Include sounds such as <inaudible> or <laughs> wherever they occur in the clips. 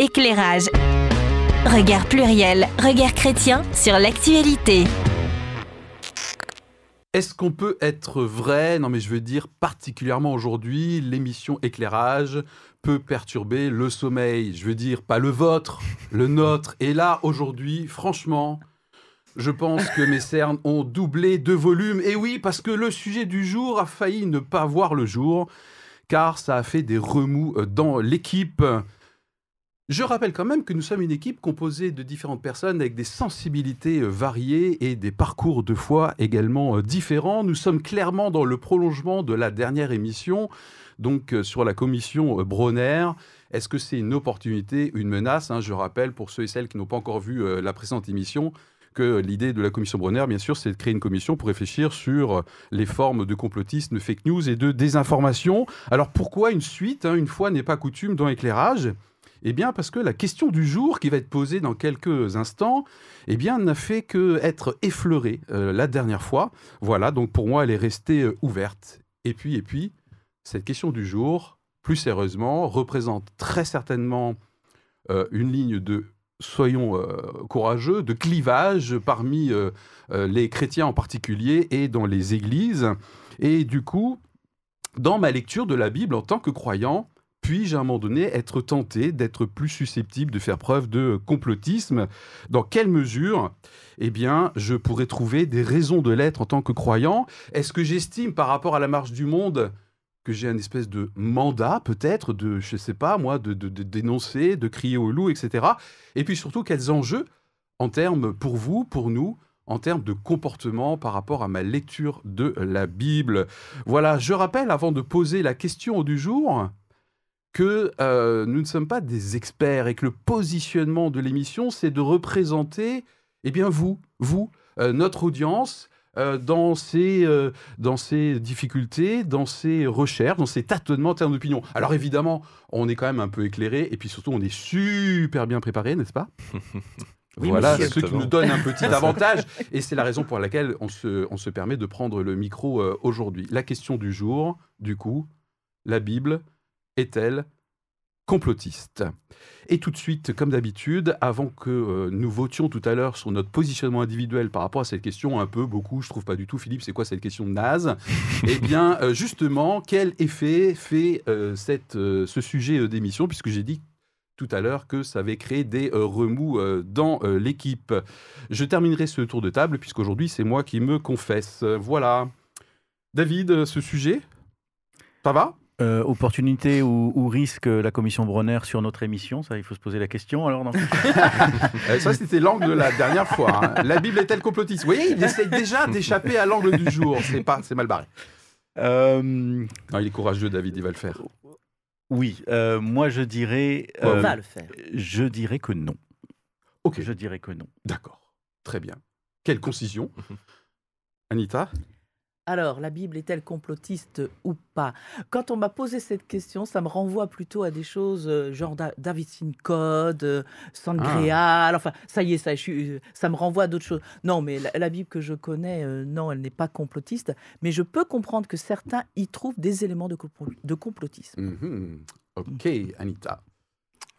Éclairage. Regard pluriel, regard chrétien sur l'actualité. Est-ce qu'on peut être vrai? Non mais je veux dire particulièrement aujourd'hui, l'émission éclairage peut perturber le sommeil. Je veux dire pas le vôtre, le nôtre. Et là aujourd'hui, franchement, je pense que mes cernes ont doublé de volume. Et oui, parce que le sujet du jour a failli ne pas voir le jour, car ça a fait des remous dans l'équipe. Je rappelle quand même que nous sommes une équipe composée de différentes personnes avec des sensibilités euh, variées et des parcours de foi également euh, différents. Nous sommes clairement dans le prolongement de la dernière émission, donc euh, sur la commission Bronner. Est-ce que c'est une opportunité, une menace hein? Je rappelle pour ceux et celles qui n'ont pas encore vu la précédente émission que l'idée de la commission Bronner, bien sûr, c'est de créer une commission pour réfléchir sur les formes de complotisme, fake news et de désinformation. Alors pourquoi une suite hein? Une fois n'est pas coutume dans l'éclairage eh bien, parce que la question du jour qui va être posée dans quelques instants, eh bien, n'a fait que être effleurée euh, la dernière fois. Voilà, donc pour moi, elle est restée euh, ouverte. Et puis, et puis, cette question du jour, plus sérieusement, représente très certainement euh, une ligne de soyons courageux, de clivage parmi les chrétiens en particulier et dans les églises. Et du coup, dans ma lecture de la Bible en tant que croyant, puis-je à un moment donné être tenté d'être plus susceptible de faire preuve de complotisme Dans quelle mesure eh bien, je pourrais trouver des raisons de l'être en tant que croyant? Est-ce que j'estime par rapport à la marche du monde que j'ai un espèce de mandat peut-être de, je sais pas moi, de, dénoncer, de crier au loup, etc. Et puis surtout, quels enjeux en termes pour vous, pour nous, en termes de comportement par rapport à ma lecture de la Bible? Voilà, je rappelle avant de poser la question du jour, que euh, nous ne sommes pas des experts et que le positionnement de l'émission, c'est de représenter, eh bien, vous, vous, euh, notre audience, euh, dans, ses, dans ses difficultés, dans ses recherches, dans ses tâtonnements en termes d'opinion. Alors évidemment, on est quand même un peu éclairé et puis surtout, on est super bien préparé, n'est-ce pas? <laughs> Voilà ce qui nous donne un petit <laughs> avantage. Et c'est la raison pour laquelle on se, on se permet de prendre le micro aujourd'hui. La question du jour, du coup, la Bible, est-elle complotiste? Et tout de suite, comme d'habitude, avant que euh, nous votions tout à l'heure sur notre positionnement individuel par rapport à cette question, un peu, beaucoup, je trouve pas du tout, Philippe, c'est quoi cette question naze? <laughs> Eh bien, euh, justement, quel effet fait euh, cette, ce sujet d'émission, puisque j'ai dit tout à l'heure que ça avait créé des remous dans l'équipe. Je terminerai ce tour de table, puisqu'aujourd'hui, c'est moi qui me confesse. Voilà. David, ce sujet, ça va? Euh, opportunité ou, risque la commission Bronner sur notre émission Ça, il faut se poser la question. Alors, <laughs> euh, ça, c'était l'angle de la dernière fois. Hein. La Bible est-elle complotiste? Vous voyez, il essaie déjà d'échapper à l'angle du jour. C'est pas, c'est mal barré. Euh, non, il est courageux, David. Il va le faire. Oui, moi je dirais. On va le faire. Je dirais que non. Ok. Je dirais que non. D'accord. Très bien. Quelle concision Anita? Alors, la Bible est-elle complotiste ou pas? Quand on m'a posé cette question, ça me renvoie plutôt à des choses euh, genre David Code, euh, Sangreal, ah. enfin, ça y est, ça, euh, ça me renvoie à d'autres choses. Non, mais la, Bible que je connais, non, elle n'est pas complotiste, mais je peux comprendre que certains y trouvent des éléments de, de complotisme. Mhm. Ok, Anita.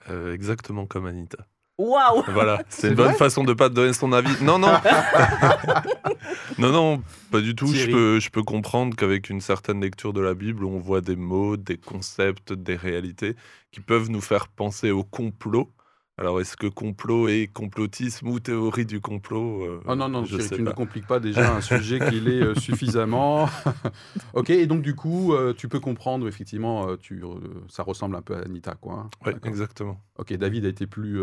exactement comme Anita. Waouh Voilà, <laughs> c'est une bonne façon de pas te donner son avis. Non, non. <laughs> non, non, pas du tout. Je peux, je peux comprendre qu'avec une certaine lecture de la Bible, on voit des mots, des concepts, des réalités qui peuvent nous faire penser au complot. Alors, est-ce que complot est complotisme ou théorie du complot euh, Oh non, non, je tu ne compliques pas déjà un sujet qui l'est euh, suffisamment. <laughs> ok, et donc du coup, euh, tu peux comprendre, effectivement, tu, ça ressemble un peu à Anita, quoi. Hein. Oui, exactement. Ok, David a été plus,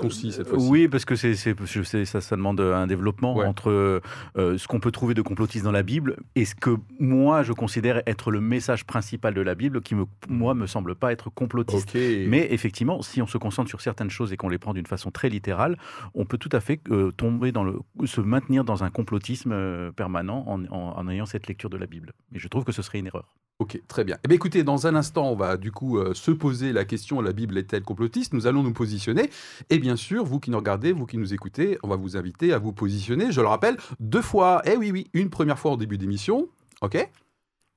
concis cette fois-ci. Oui, parce que c'est, ça, ça demande un développement entre ce qu'on peut trouver de complotiste dans la Bible et ce que moi, je considère être le message principal de la Bible, qui, me, moi, me semble pas être complotiste. Mais effectivement, si on se concentre sur certains choses et qu'on les prend d'une façon très littérale, on peut tout à fait euh, tomber dans le, se maintenir dans un complotisme euh, permanent en, ayant cette lecture de la Bible. Et je trouve que ce serait une erreur. Ok, très bien. Eh bien, écoutez, dans un instant, on va du coup euh, se poser la question la Bible est-elle complotiste? Nous allons nous positionner. Et bien sûr, vous qui nous regardez, vous qui nous écoutez, on va vous inviter à vous positionner. Je le rappelle, deux fois. Eh oui, oui, une première fois au début d'émission. Ok?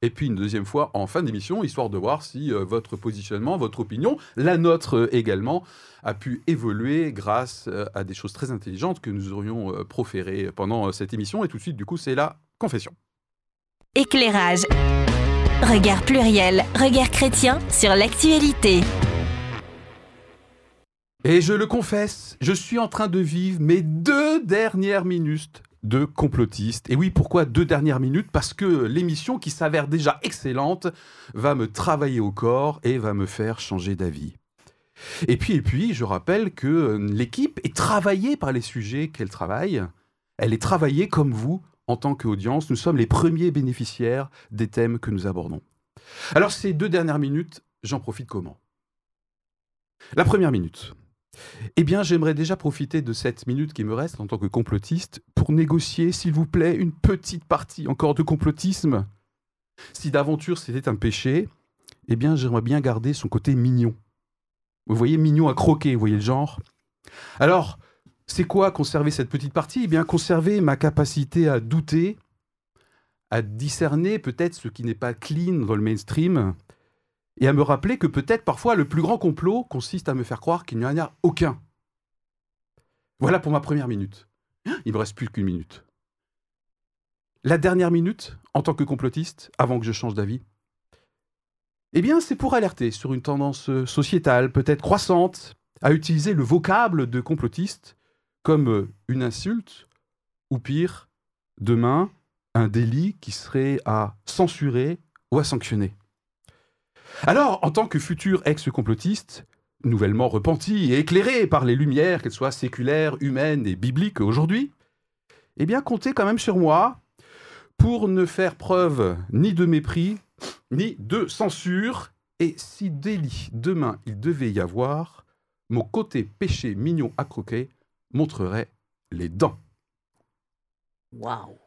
Et puis une deuxième fois en fin d'émission, histoire de voir si euh, votre positionnement, votre opinion, la nôtre euh, également, a pu évoluer grâce euh, à des choses très intelligentes que nous aurions proférées pendant cette émission. Et tout de suite, du coup, c'est la confession. Éclairage. Regard pluriel, regard chrétien sur l'actualité. Et je le confesse, je suis en train de vivre mes deux dernières minutes de complotiste. Et oui, pourquoi deux dernières minutes? Parce que l'émission, qui s'avère déjà excellente, va me travailler au corps et va me faire changer d'avis. Et puis, et puis, je rappelle que l'équipe est travaillée par les sujets qu'elle travaille. Elle est travaillée comme vous, en tant qu'audience. Nous sommes les premiers bénéficiaires des thèmes que nous abordons. Alors, ces deux dernières minutes, j'en profite comment? La première minute, eh bien, j'aimerais déjà profiter de cette minute qui me reste en tant que complotiste pour négocier, s'il vous plaît, une petite partie encore de complotisme. Si d'aventure c'était un péché, eh bien, j'aimerais bien garder son côté mignon. Vous voyez, mignon à croquer, vous voyez le genre Alors, c'est quoi conserver cette petite partie? Eh bien, conserver ma capacité à douter, à discerner peut-être ce qui n'est pas clean dans le mainstream, et à me rappeler que peut-être parfois le plus grand complot consiste à me faire croire qu'il n'y en a aucun. Voilà pour ma première minute. Il me reste plus qu'une minute. La dernière minute, en tant que complotiste, avant que je change d'avis, eh bien, c'est pour alerter sur une tendance sociétale, peut-être croissante, à utiliser le vocable de complotiste comme une insulte, ou pire, demain, un délit qui serait à censurer ou à sanctionner. Alors, en tant que futur ex-complotiste, nouvellement repenti et éclairé par les lumières, qu'elles soient séculaires, humaines et bibliques aujourd'hui, eh bien, comptez quand même sur moi pour ne faire preuve ni de mépris, ni de censure. Et si délit demain il devait y avoir, mon côté péché mignon à croquer montrerait les dents. Waouh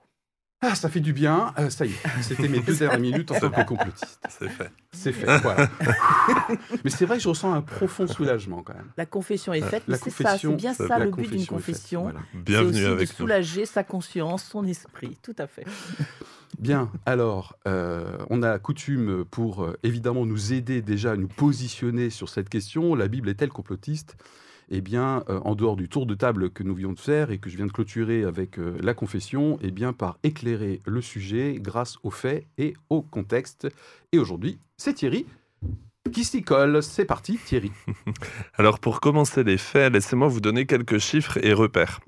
ah, ça fait du bien. Euh, ça y est, c'était mes deux dernières minutes en tant que complotiste. C'est fait. C'est fait, voilà. <laughs> mais c'est vrai que je ressens un profond soulagement quand même. La confession est faite, c'est ça, c'est bien ça le but d'une confession. Bienvenue c'est aussi avec de soulager sa conscience, son esprit, tout à fait. <laughs> Bien, alors, euh, on a coutume pour euh, évidemment nous aider déjà à nous positionner sur cette question. La Bible est-elle complotiste? Eh bien, euh, en dehors du tour de table que nous venons de faire et que je viens de clôturer avec euh, la confession, eh bien, par éclairer le sujet grâce aux faits et au contexte. Et aujourd'hui, c'est Thierry qui s'y colle. C'est parti, Thierry. <laughs> Alors, pour commencer les faits, laissez-moi vous donner quelques chiffres et repères.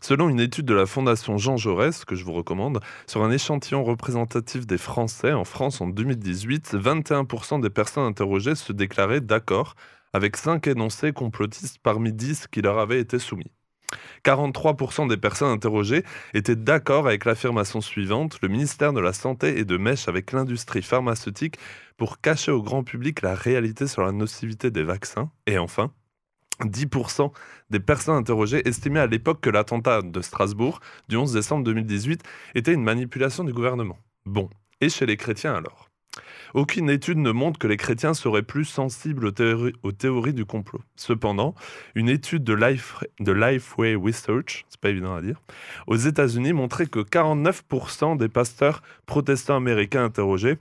Selon une étude de la Fondation Jean Jaurès, que je vous recommande, sur un échantillon représentatif des Français en France en 2018, 21% des personnes interrogées se déclaraient d'accord avec cinq énoncés complotistes parmi 10 qui leur avaient été soumis. 43% des personnes interrogées étaient d'accord avec l'affirmation suivante le ministère de la Santé est de mèche avec l'industrie pharmaceutique pour cacher au grand public la réalité sur la nocivité des vaccins. Et enfin, 10% des personnes interrogées estimaient à l'époque que l'attentat de Strasbourg du 11 décembre 2018 était une manipulation du gouvernement. Bon, et chez les chrétiens alors? Aucune étude ne montre que les chrétiens seraient plus sensibles aux théories, du complot. Cependant, une étude de, Life, de Lifeway Research, c'est pas évident à dire, aux États-Unis montrait que 49% des pasteurs protestants américains interrogés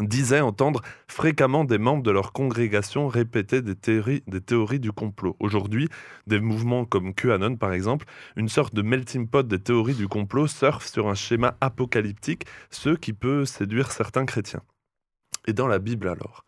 disaient entendre fréquemment des membres de leur congrégation répéter des théories, des théories du complot. Aujourd'hui, des mouvements comme QAnon, par exemple, une sorte de melting pot des théories du complot surfent sur un schéma apocalyptique, ce qui peut séduire certains chrétiens. Et dans la Bible alors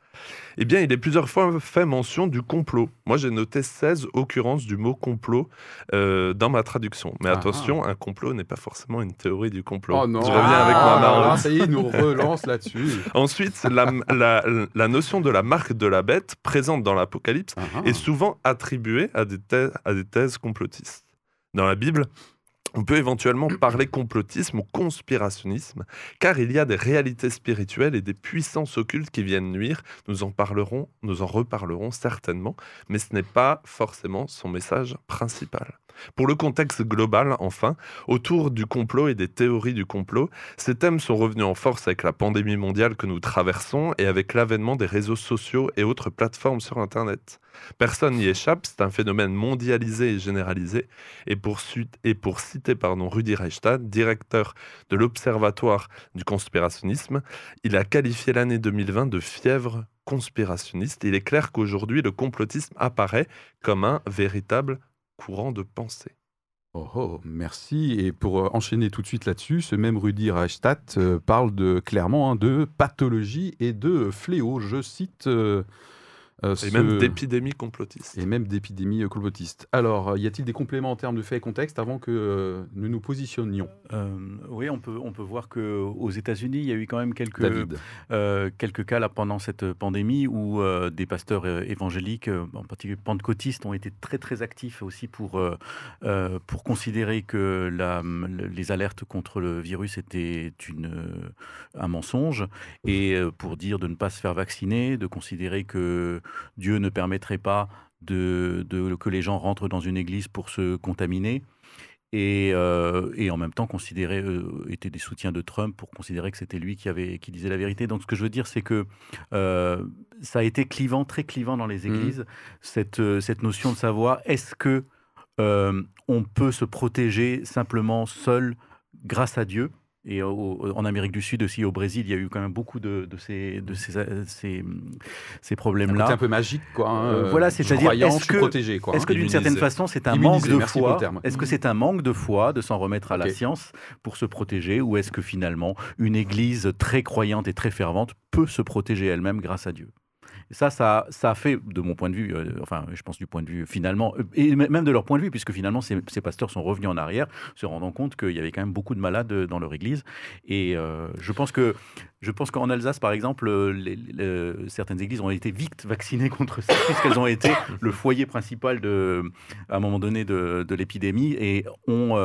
eh bien, il est plusieurs fois fait mention du complot. Moi, j'ai noté 16 occurrences du mot complot euh, dans ma traduction. Mais ah. attention, un complot n'est pas forcément une théorie du complot. Oh non. Je reviens avec ma ah, marque. Ça y est, il nous relance là-dessus. <laughs> Ensuite, la, la, notion de la marque de la bête, présente dans l'Apocalypse, ah, est souvent attribuée à des, à des thèses complotistes. Dans la Bible, on peut éventuellement parler complotisme ou conspirationnisme, car il y a des réalités spirituelles et des puissances occultes qui viennent nuire. Nous en parlerons, nous en reparlerons certainement, mais ce n'est pas forcément son message principal. Pour le contexte global, enfin, autour du complot et des théories du complot, ces thèmes sont revenus en force avec la pandémie mondiale que nous traversons et avec l'avènement des réseaux sociaux et autres plateformes sur Internet. Personne n'y échappe, c'est un phénomène mondialisé et généralisé. Et pour, et pour citer pardon, Rudi Reichstadt, directeur de l'Observatoire du conspirationnisme, il a qualifié l'année 2020 de fièvre conspirationniste. Il est clair qu'aujourd'hui, le complotisme apparaît comme un véritable courant de pensée. Oh, oh, merci. Et pour euh, enchaîner tout de suite là-dessus, ce même Rudi Reichstadt euh, parle de, clairement hein, de pathologie et de fléau. Je cite euh, euh, et même d'épidémies complotistes. Et même d'épidémies euh, complotistes. Alors, euh, y a-t-il des compléments en termes de faits et contexte avant que nous nous positionnions? Oui, on peut, on peut voir qu'aux États-Unis, il y a eu quand même quelques, quelques cas là, pendant cette pandémie où des pasteurs évangéliques, en particulier pentecôtistes, ont été très très actifs aussi pour, pour considérer que la, les alertes contre le virus étaient une, un mensonge et pour dire de ne pas se faire vacciner, de considérer que Dieu ne permettrait pas de, que les gens rentrent dans une église pour se contaminer. Et, euh, en même temps considérer euh, étaient des soutiens de Trump pour considérer que c'était lui qui avait qui disait la vérité. Donc ce que je veux dire, c'est que euh, ça a été clivant, très clivant dans les mmh. églises cette cette notion de savoir est-ce que on peut se protéger simplement seul grâce à Dieu? Et en Amérique du Sud aussi, au Brésil, il y a eu quand même beaucoup de, ces, de ces, ces, ces problèmes-là. C'est un peu magique, quoi. Hein, euh, voilà, c'est-à-dire, est-ce que, protégé, quoi, est-ce que d'une certaine façon, c'est un manque de foi Est-ce que c'est un manque de foi de s'en remettre à la science pour se protéger, ou est-ce que finalement, une Église très croyante et très fervente peut se protéger elle-même grâce à Dieu? Ça, ça, ça a fait, de mon point de vue, euh, enfin, je pense du point de vue finalement, euh, et même de leur point de vue, puisque finalement, ces, pasteurs sont revenus en arrière, se rendant compte qu'il y avait quand même beaucoup de malades dans leur église. Et euh, je pense que je pense qu'en Alsace, par exemple, certaines églises ont été vite vaccinées contre ça, <laughs> puisqu'elles ont été le foyer principal de, à un moment donné de, l'épidémie et ont,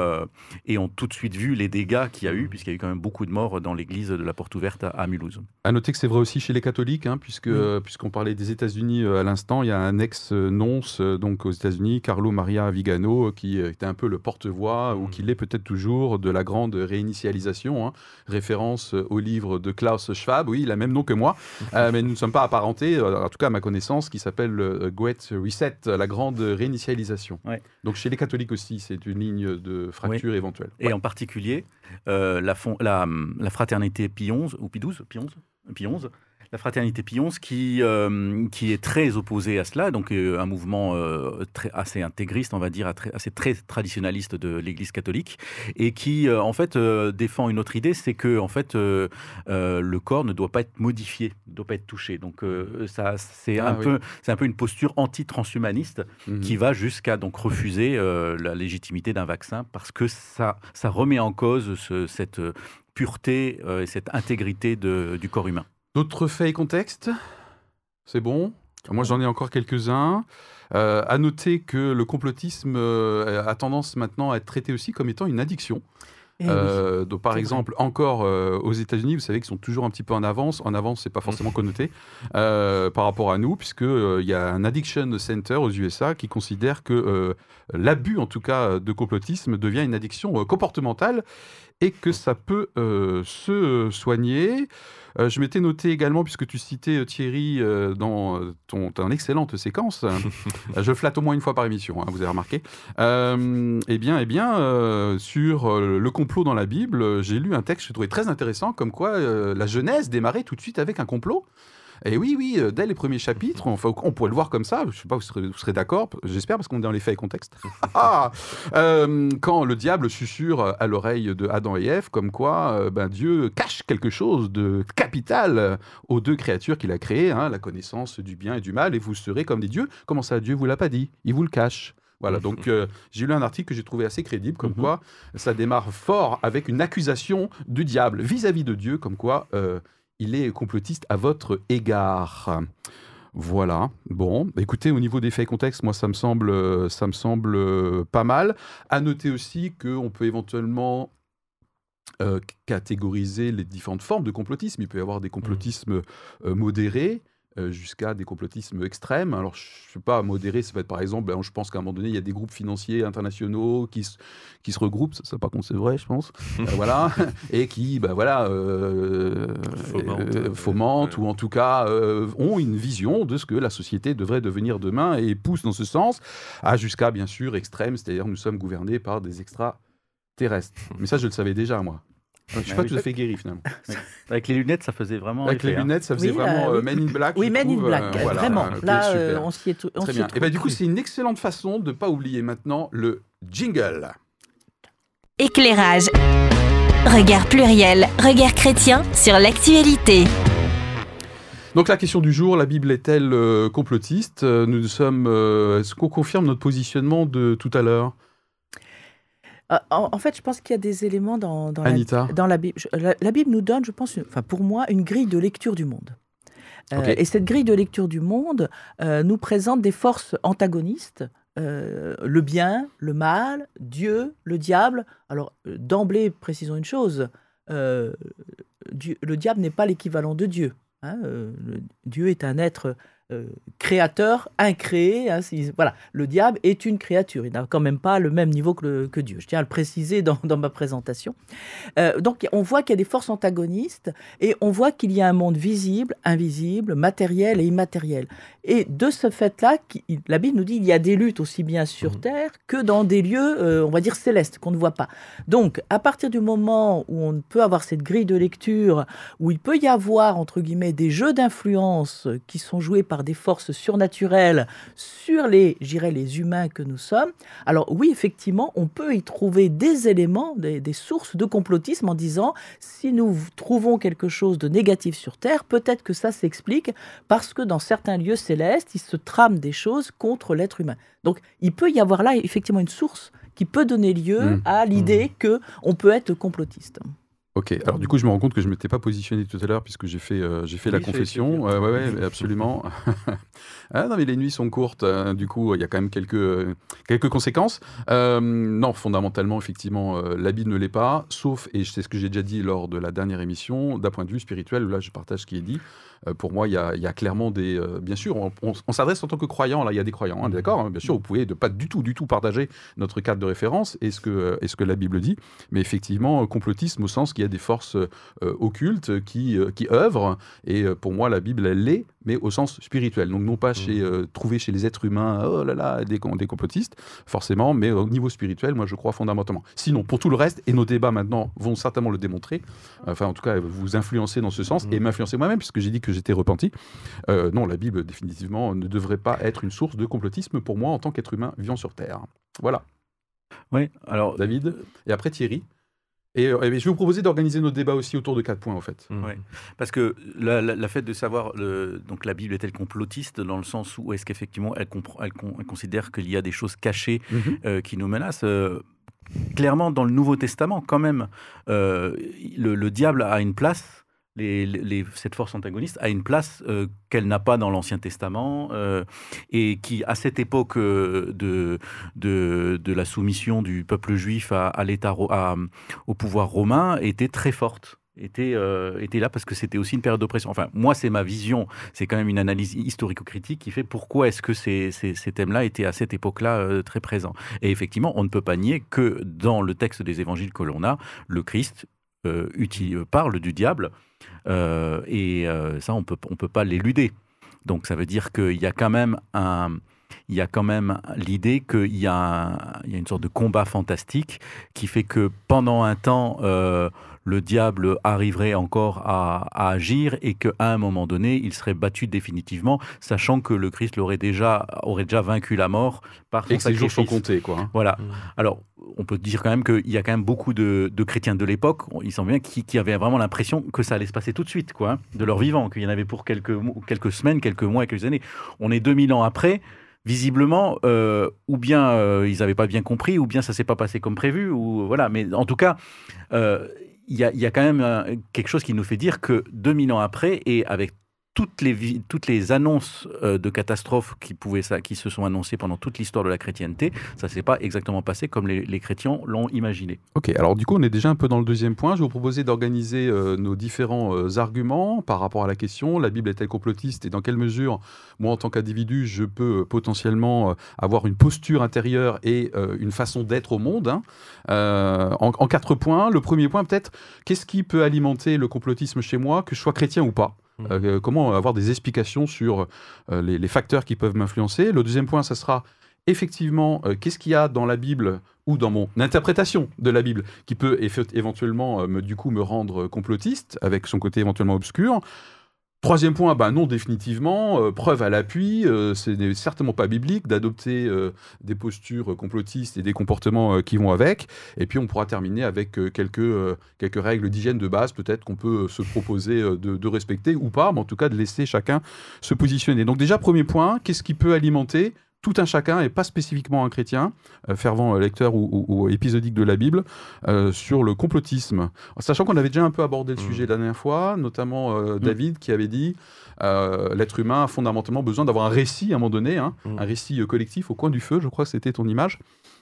et ont tout de suite vu les dégâts qu'il y a eu, puisqu'il y a eu quand même beaucoup de morts dans l'église de la Porte Ouverte à, Mulhouse. À noter que c'est vrai aussi chez les catholiques, hein, puisque, puisqu'on parlait des États-Unis euh, à l'instant. Il y a un ex-nonce euh, donc aux États-Unis, Carlo Maria Vigano, euh, qui était un peu le porte-voix, ou qui mm. l'est peut-être toujours, de la grande réinitialisation. Hein. Référence au livre de Klaus Schwab. Oui, il a le même nom que moi, mais nous ne sommes pas apparentés, en tout cas à ma connaissance, qui s'appelle Great Reset, la grande réinitialisation. Donc chez les catholiques aussi, c'est une ligne de fracture éventuelle. Et en particulier, la, la, la, fraternité Pi 11 ou Pi 12, Pi 11, Pi 11 la fraternité Pionce qui, euh, qui est très opposée à cela, donc euh, un mouvement euh, très, assez intégriste, on va dire, assez très traditionnaliste de l'Église catholique, et qui en fait défend une autre idée, c'est que en fait le corps ne doit pas être modifié, ne doit pas être touché. Donc ça, c'est ah un peu, c'est un peu une posture anti-transhumaniste mhm. qui va jusqu'à donc refuser la légitimité d'un vaccin parce que ça, ça remet en cause cette pureté et cette intégrité du corps humain. D'autres faits et contextes? C'est bon? Moi, j'en ai encore quelques-uns. Euh, à noter que le complotisme euh, a tendance maintenant à être traité aussi comme étant une addiction. Eh euh, donc, par exemple, encore aux États-Unis, vous savez qu'ils sont toujours un petit peu en avance. En avance, c'est pas forcément connoté par rapport à nous, puisque il y a un addiction center aux USA qui considère que l'abus, en tout cas, de complotisme devient une addiction comportementale et que ça peut se soigner. Euh, je m'étais noté également, puisque tu citais euh, Thierry euh, dans ton, excellente séquence, <laughs> je flatte au moins une fois par émission, hein, vous avez remarqué, eh bien, eh bien sur le complot dans la Bible, j'ai lu un texte que je trouvais très intéressant, comme quoi la Genèse démarrait tout de suite avec un complot. Et oui, oui, euh, dès les premiers chapitres, enfin, on pourrait le voir comme ça, je ne sais pas, vous serez, vous serez d'accord, j'espère, parce qu'on est dans les faits et contexte. <laughs> ah euh, Quand le diable susurre à l'oreille de Adam et Ève, comme quoi euh, ben, Dieu cache quelque chose de capital aux deux créatures qu'il a créées, hein, la connaissance du bien et du mal, et vous serez comme des dieux. Comment ça, Dieu vous l'a pas dit? Il vous le cache. Voilà, donc j'ai lu un article que j'ai trouvé assez crédible, comme mhm. quoi ça démarre fort avec une accusation du diable vis-à-vis de Dieu, comme quoi il est complotiste à votre égard. Voilà. Bon, écoutez, au niveau des faits et contextes, moi, ça me semble, ça me semble euh, pas mal. À noter aussi qu'on peut éventuellement euh, catégoriser les différentes formes de complotisme. Il peut y avoir des complotismes euh, modérés, jusqu'à des complotismes extrêmes. Alors, je ne sais pas, modéré, ça va être par exemple, ben, je pense qu'à un moment donné, il y a des groupes financiers internationaux qui, se, qui se regroupent, ça, ça pas compte, c'est vrai, je pense, <laughs> euh, voilà, et qui, ben, voilà, euh, fomentent, ou en tout cas ont une vision de ce que la société devrait devenir demain et poussent dans ce sens, à jusqu'à, bien sûr, extrême, c'est-à-dire nous sommes gouvernés par des extraterrestres. Mais ça, je le savais déjà, moi. Je suis bah pas tout à fait guéri finalement. <laughs> Avec les lunettes, ça faisait vraiment. Avec les hein. lunettes, ça faisait vraiment euh, Men in Black. Oui, Men in Black, euh, vraiment. Là, euh, on s'y est tout. Très bien. Et bah, du coup, c'est une excellente façon de ne pas oublier maintenant le jingle. Éclairage. Regard pluriel, regard chrétien sur l'actualité. Donc la question du jour, la Bible est-elle complotiste? Nous sommes. Est-ce qu'on confirme notre positionnement de tout à l'heure? Euh, en, fait, je pense qu'il y a des éléments dans, dans, la, dans la, Bible. La, Bible nous donne, je pense, enfin pour moi, une grille de lecture du monde. Euh, et cette grille de lecture du monde euh, nous présente des forces antagonistes, le bien, le mal, Dieu, le diable. Alors, d'emblée, précisons une chose, le diable n'est pas l'équivalent de Dieu. Hein, Dieu est un être euh, créateur, incréé. Hein, voilà, le diable est une créature. Il n'a quand même pas le même niveau que, que Dieu. Je tiens à le préciser dans, dans ma présentation. Euh, donc, on voit qu'il y a des forces antagonistes et on voit qu'il y a un monde visible, invisible, matériel et immatériel. Et de ce fait-là, la Bible nous dit qu'il y a des luttes aussi bien sur mmh. Terre que dans des lieux, euh, on va dire, célestes, qu'on ne voit pas. Donc, à partir du moment où on peut avoir cette grille de lecture, où il peut y avoir, entre guillemets, des jeux d'influence qui sont joués par des forces surnaturelles sur les, les humains que nous sommes, alors oui, effectivement, on peut y trouver des éléments, des, sources de complotisme en disant, si nous trouvons quelque chose de négatif sur Terre, peut-être que ça s'explique parce que dans certains lieux célestes, il se trame des choses contre l'être humain. Donc, il peut y avoir là effectivement une source qui peut donner lieu mmh. à l'idée mmh. que on peut être complotiste. Ok, alors du coup, je me rends compte que je ne m'étais pas positionné tout à l'heure puisque j'ai fait, euh, j'ai fait la confession. Oui, ouais, <laughs> absolument. <laughs> ah, non, mais les nuits sont courtes. Hein. du coup, il y a quand même quelques, quelques conséquences. Euh, non, fondamentalement, effectivement, euh, Bible ne l'est pas, sauf, et c'est ce que j'ai déjà dit lors de la dernière émission, d'un point de vue spirituel, là, je partage ce qui est dit. Euh, pour moi, il y, a, clairement des. Euh, bien sûr, on, s'adresse en tant que croyant, là, il y a des croyants, hein, d'accord hein, Bien sûr, vous pouvez pas du tout, du tout partager notre cadre de référence et ce que, ce que la Bible dit, mais effectivement, complotisme au sens qu'il y a des forces euh, occultes qui, qui œuvrent, et pour moi, la Bible, elle l'est, mais au sens spirituel. Donc, non pas mmh. chez, trouver chez les êtres humains, oh là là, des, des complotistes, forcément, mais au niveau spirituel, moi, je crois fondamentalement. Sinon, pour tout le reste, et nos débats maintenant vont certainement le démontrer, enfin, en tout cas, vous influencer dans ce sens, mmh. et m'influencer moi-même, puisque j'ai dit que j'étais repenti. Euh, non, la Bible, définitivement, ne devrait pas être une source de complotisme pour moi en tant qu'être humain vivant sur Terre. Voilà. Oui, alors. David, et après Thierry. Et, euh, je vais vous proposer d'organiser notre débat aussi autour de quatre points, en fait. Oui, parce que la, la, fait de savoir, le, donc la Bible est-elle complotiste dans le sens où est-ce qu'effectivement elle, elle, elle, considère qu'il y a des choses cachées mhm. euh, qui nous menacent Clairement, dans le Nouveau Testament, quand même, le, le, diable a une place cette force antagoniste a une place euh, qu'elle n'a pas dans l'Ancien Testament euh, et qui, à cette époque euh, de, de, la soumission du peuple juif à, l'État, au pouvoir romain, était très forte. Était, était là parce que c'était aussi une période d'oppression. Enfin, moi, c'est ma vision, c'est quand même une analyse historico-critique qui fait pourquoi est-ce que ces, ces, thèmes-là étaient à cette époque-là très présents. Et effectivement, on ne peut pas nier que dans le texte des évangiles que l'on a, le Christ parle du diable euh, et euh, ça, on peut, on peut pas l'éluder. Donc ça veut dire qu'il y a quand même un, il y a quand même l'idée qu'il y, a y a une sorte de combat fantastique qui fait que pendant un temps, euh, le diable arriverait encore à, agir et qu'à un moment donné, il serait battu définitivement, sachant que le Christ l'aurait déjà, aurait déjà vaincu la mort par son et que jours sont comptés, quoi. Hein. Voilà. Mmh. Alors, on peut dire quand même qu'il y a quand même beaucoup de, chrétiens de l'époque, il semble bien, qui, avaient vraiment l'impression que ça allait se passer tout de suite, quoi, hein, de leur vivant, qu'il y en avait pour quelques, quelques semaines, quelques mois, quelques années. On est 2000 ans après visiblement, euh, ou bien euh, ils n'avaient pas bien compris, ou bien ça s'est pas passé comme prévu, ou voilà. Mais en tout cas, euh, il y, a, quand même quelque chose qui nous fait dire que 2000 ans après, et avec toutes les, toutes les annonces euh, de catastrophes qui, pouvaient, qui se sont annoncées pendant toute l'histoire de la chrétienté, ça ne s'est pas exactement passé comme les, chrétiens l'ont imaginé. Ok, alors du coup, on est déjà un peu dans le deuxième point. Je vous proposer d'organiser euh, nos différents euh, arguments par rapport à la question. La Bible est-elle complotiste et dans quelle mesure, moi, en tant qu'individu, je peux potentiellement avoir une posture intérieure et une façon d'être au monde hein. en quatre points. Le premier point, peut-être, qu'est-ce qui peut alimenter le complotisme chez moi, que je sois chrétien ou pas? Mmh. Euh, comment avoir des explications sur euh, les, facteurs qui peuvent m'influencer. Le deuxième point, ça sera effectivement euh, qu'est-ce qu'il y a dans la Bible ou dans mon interprétation de la Bible qui peut éventuellement me, du coup me rendre complotiste avec son côté éventuellement obscur. Troisième point, bah non, définitivement, euh, preuve à l'appui, euh, ce n'est certainement pas biblique d'adopter euh, des postures complotistes et des comportements qui vont avec. Et puis on pourra terminer avec quelques, quelques règles d'hygiène de base, peut-être qu'on peut se proposer de, de, respecter ou pas, mais en tout cas de laisser chacun se positionner. Donc déjà, premier point, qu'est-ce qui peut alimenter tout un chacun, et pas spécifiquement un chrétien, euh, fervent lecteur ou, épisodique de la Bible, euh, sur le complotisme. Sachant qu'on avait déjà un peu abordé le mmh. sujet la dernière fois, notamment euh, mmh. David qui avait dit l'être humain a fondamentalement besoin d'avoir un récit à un moment donné, hein, mmh. un récit collectif au coin du feu, je crois que c'était ton image.